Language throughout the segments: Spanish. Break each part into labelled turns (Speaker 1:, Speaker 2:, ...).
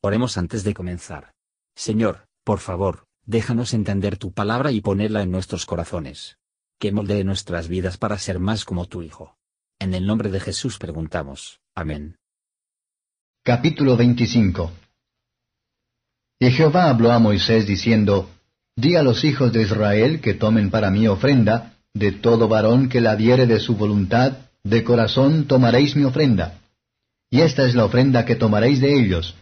Speaker 1: Oremos antes de comenzar. Señor, por favor, déjanos entender tu palabra y ponerla en nuestros corazones. Que moldee nuestras vidas para ser más como tu Hijo. En el nombre de Jesús preguntamos. Amén.
Speaker 2: Capítulo 25 Y Jehová habló a Moisés diciendo, Di a los hijos de Israel que tomen para mí ofrenda, de todo varón que la diere de su voluntad, de corazón tomaréis mi ofrenda. Y esta es la ofrenda que tomaréis de ellos,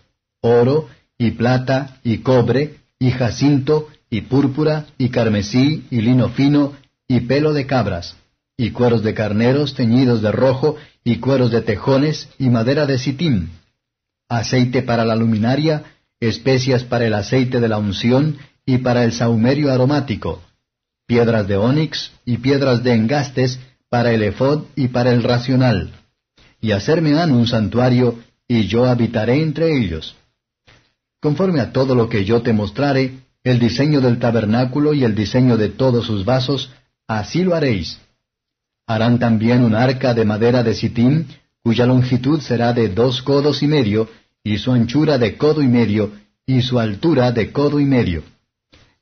Speaker 2: oro, y plata, y cobre, y jacinto, y púrpura, y carmesí, y lino fino, y pelo de cabras, y cueros de carneros teñidos de rojo, y cueros de tejones, y madera de sitín, aceite para la luminaria, especias para el aceite de la unción, y para el saumerio aromático, piedras de ónix, y piedras de engastes, para el efod y para el racional. Y hacerme han un santuario, y yo habitaré entre ellos conforme a todo lo que yo te mostrare, el diseño del tabernáculo y el diseño de todos sus vasos, así lo haréis. Harán también un arca de madera de sitín, cuya longitud será de dos codos y medio, y su anchura de codo y medio, y su altura de codo y medio.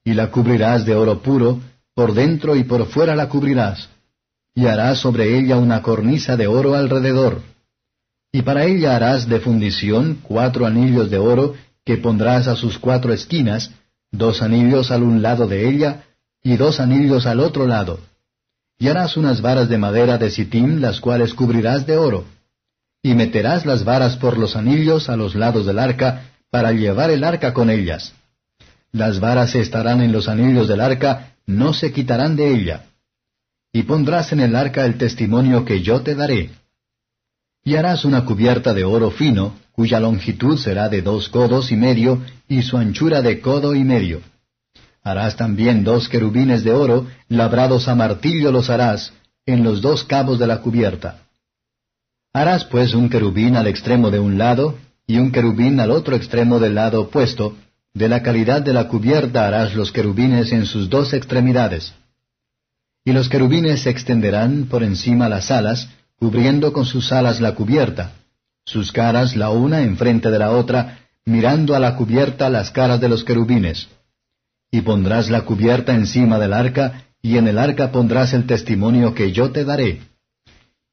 Speaker 2: Y la cubrirás de oro puro, por dentro y por fuera la cubrirás, y harás sobre ella una cornisa de oro alrededor. Y para ella harás de fundición cuatro anillos de oro que pondrás a sus cuatro esquinas, dos anillos al un lado de ella, y dos anillos al otro lado. Y harás unas varas de madera de sitim, las cuales cubrirás de oro. Y meterás las varas por los anillos a los lados del arca, para llevar el arca con ellas. Las varas estarán en los anillos del arca, no se quitarán de ella. Y pondrás en el arca el testimonio que yo te daré. Y harás una cubierta de oro fino, cuya longitud será de dos codos y medio, y su anchura de codo y medio. Harás también dos querubines de oro, labrados a martillo los harás, en los dos cabos de la cubierta. Harás pues un querubín al extremo de un lado, y un querubín al otro extremo del lado opuesto, de la calidad de la cubierta harás los querubines en sus dos extremidades. Y los querubines se extenderán por encima las alas, cubriendo con sus alas la cubierta, sus caras la una enfrente de la otra, mirando a la cubierta las caras de los querubines. Y pondrás la cubierta encima del arca, y en el arca pondrás el testimonio que yo te daré.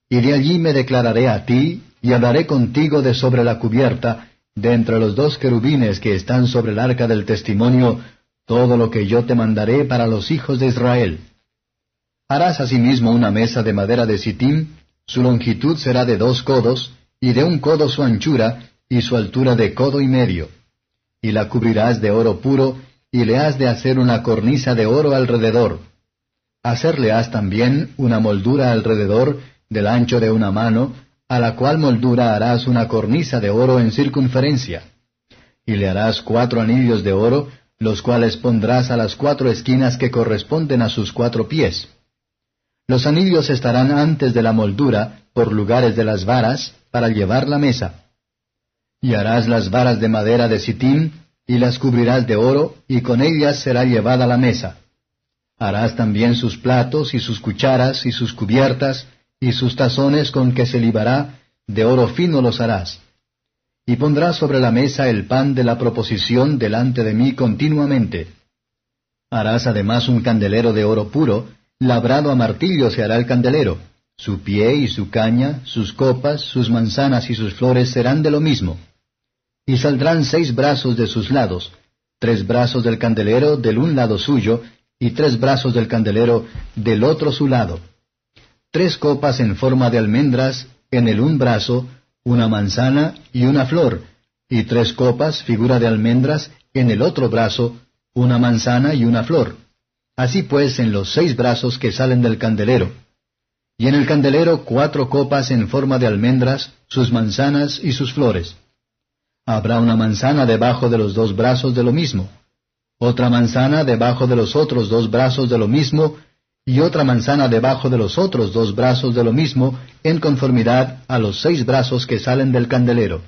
Speaker 2: Y de allí me declararé a ti, y hablaré contigo de sobre la cubierta, de entre los dos querubines que están sobre el arca del testimonio, todo lo que yo te mandaré para los hijos de Israel. Harás asimismo una mesa de madera de sitim, su longitud será de dos codos, y de un codo su anchura, y su altura de codo y medio. Y la cubrirás de oro puro, y le has de hacer una cornisa de oro alrededor. Hacerle has también una moldura alrededor, del ancho de una mano, a la cual moldura harás una cornisa de oro en circunferencia. Y le harás cuatro anillos de oro, los cuales pondrás a las cuatro esquinas que corresponden a sus cuatro pies. Los anillos estarán antes de la moldura, por lugares de las varas, para llevar la mesa. Y harás las varas de madera de sitín, y las cubrirás de oro, y con ellas será llevada la mesa. Harás también sus platos, y sus cucharas, y sus cubiertas, y sus tazones con que se libará, de oro fino los harás. Y pondrás sobre la mesa el pan de la proposición delante de mí continuamente. Harás además un candelero de oro puro, labrado a martillo se hará el candelero su pie y su caña, sus copas, sus manzanas y sus flores serán de lo mismo. Y saldrán seis brazos de sus lados, tres brazos del candelero del un lado suyo, y tres brazos del candelero del otro su lado. Tres copas en forma de almendras en el un brazo, una manzana y una flor, y tres copas, figura de almendras, en el otro brazo, una manzana y una flor. Así pues en los seis brazos que salen del candelero y en el candelero cuatro copas en forma de almendras, sus manzanas y sus flores. Habrá una manzana debajo de los dos brazos de lo mismo, otra manzana debajo de los otros dos brazos de lo mismo, y otra manzana debajo de los otros dos brazos de lo mismo, en conformidad a los seis brazos que salen del candelero.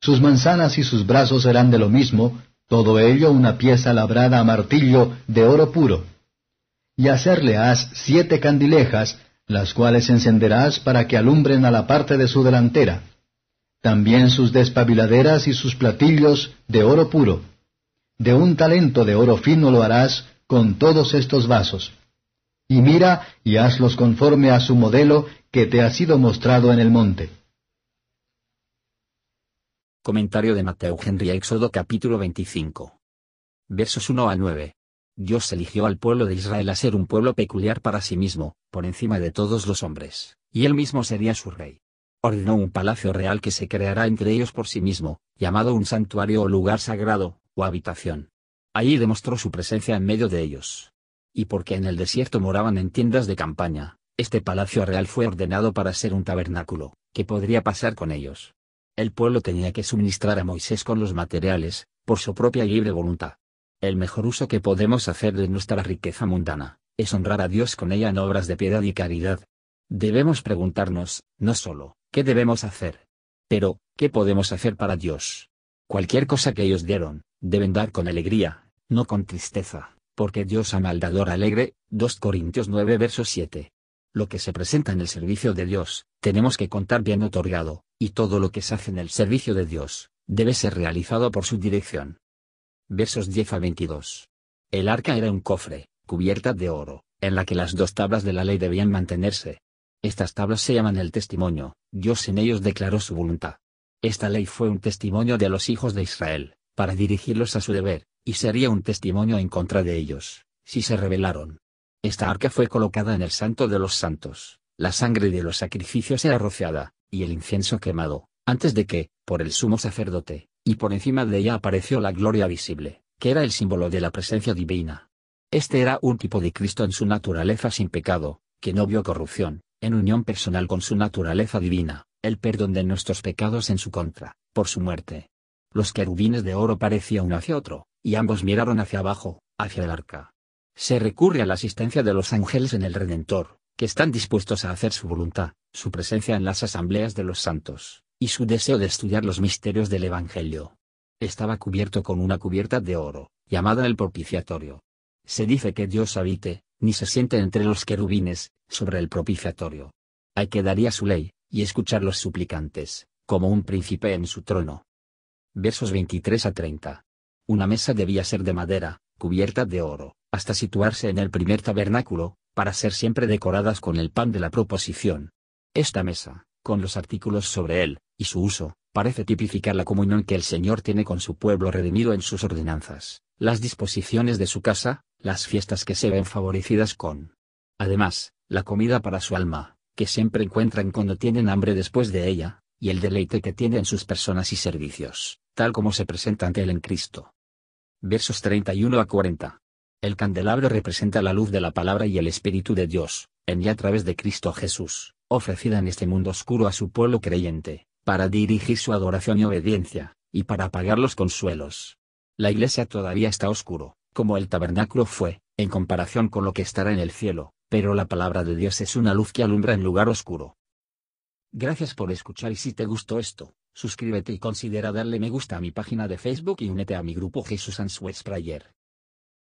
Speaker 2: Sus manzanas y sus brazos serán de lo mismo, todo ello una pieza labrada a martillo de oro puro. Y hacerle has siete candilejas, las cuales encenderás para que alumbren a la parte de su delantera. también sus despabiladeras y sus platillos de oro puro. De un talento de oro fino lo harás con todos estos vasos. Y mira y hazlos conforme a su modelo que te ha sido mostrado en el monte.
Speaker 1: Comentario de Mateo Henry Éxodo capítulo 25. Versos 1 a 9. Dios eligió al pueblo de Israel a ser un pueblo peculiar para sí mismo, por encima de todos los hombres, y él mismo sería su rey. Ordenó un palacio real que se creará entre ellos por sí mismo, llamado un santuario o lugar sagrado, o habitación. Allí demostró su presencia en medio de ellos. Y porque en el desierto moraban en tiendas de campaña, este palacio real fue ordenado para ser un tabernáculo, que podría pasar con ellos. El pueblo tenía que suministrar a Moisés con los materiales, por su propia libre voluntad. El mejor uso que podemos hacer de nuestra riqueza mundana, es honrar a Dios con ella en obras de piedad y caridad. Debemos preguntarnos, no solo, ¿qué debemos hacer? Pero, ¿qué podemos hacer para Dios? Cualquier cosa que ellos dieron, deben dar con alegría, no con tristeza, porque Dios ama al alegre, 2 Corintios 9 verso 7. Lo que se presenta en el servicio de Dios, tenemos que contar bien otorgado, y todo lo que se hace en el servicio de Dios, debe ser realizado por su dirección versos 10 a 22. El arca era un cofre, cubierta de oro, en la que las dos tablas de la ley debían mantenerse. Estas tablas se llaman el testimonio, Dios en ellos declaró su voluntad. Esta ley fue un testimonio de los hijos de Israel, para dirigirlos a su deber, y sería un testimonio en contra de ellos, si se rebelaron. Esta arca fue colocada en el santo de los santos, la sangre de los sacrificios era rociada, y el incienso quemado, antes de que, por el sumo sacerdote, y por encima de ella apareció la gloria visible, que era el símbolo de la presencia divina. Este era un tipo de Cristo en su naturaleza sin pecado, que no vio corrupción, en unión personal con su naturaleza divina, el perdón de nuestros pecados en su contra, por su muerte. Los querubines de oro parecían uno hacia otro, y ambos miraron hacia abajo, hacia el arca. Se recurre a la asistencia de los ángeles en el Redentor, que están dispuestos a hacer su voluntad, su presencia en las asambleas de los santos, y su deseo de estudiar los misterios del Evangelio. Estaba cubierto con una cubierta de oro, llamada el propiciatorio. Se dice que Dios habite, ni se siente entre los querubines, sobre el propiciatorio. Hay que daría su ley, y escuchar los suplicantes, como un príncipe en su trono. Versos 23 a 30. Una mesa debía ser de madera, cubierta de oro, hasta situarse en el primer tabernáculo, para ser siempre decoradas con el pan de la proposición. Esta mesa, con los artículos sobre él, y su uso, parece tipificar la comunión que el Señor tiene con su pueblo redimido en sus ordenanzas, las disposiciones de su casa, las fiestas que se ven favorecidas con. Además, la comida para su alma, que siempre encuentran cuando tienen hambre después de ella, y el deleite que tiene en sus personas y servicios, tal como se presenta ante él en Cristo. Versos 31 a 40. El candelabro representa la luz de la palabra y el Espíritu de Dios, en y a través de Cristo Jesús, ofrecida en este mundo oscuro a su pueblo creyente, para dirigir su adoración y obediencia, y para pagar los consuelos. La iglesia todavía está oscuro, como el tabernáculo fue, en comparación con lo que estará en el cielo, pero la palabra de Dios es una luz que alumbra en lugar oscuro. Gracias por escuchar y si te gustó esto, suscríbete y considera darle me gusta a mi página de Facebook y únete a mi grupo Jesús Answers Prayer.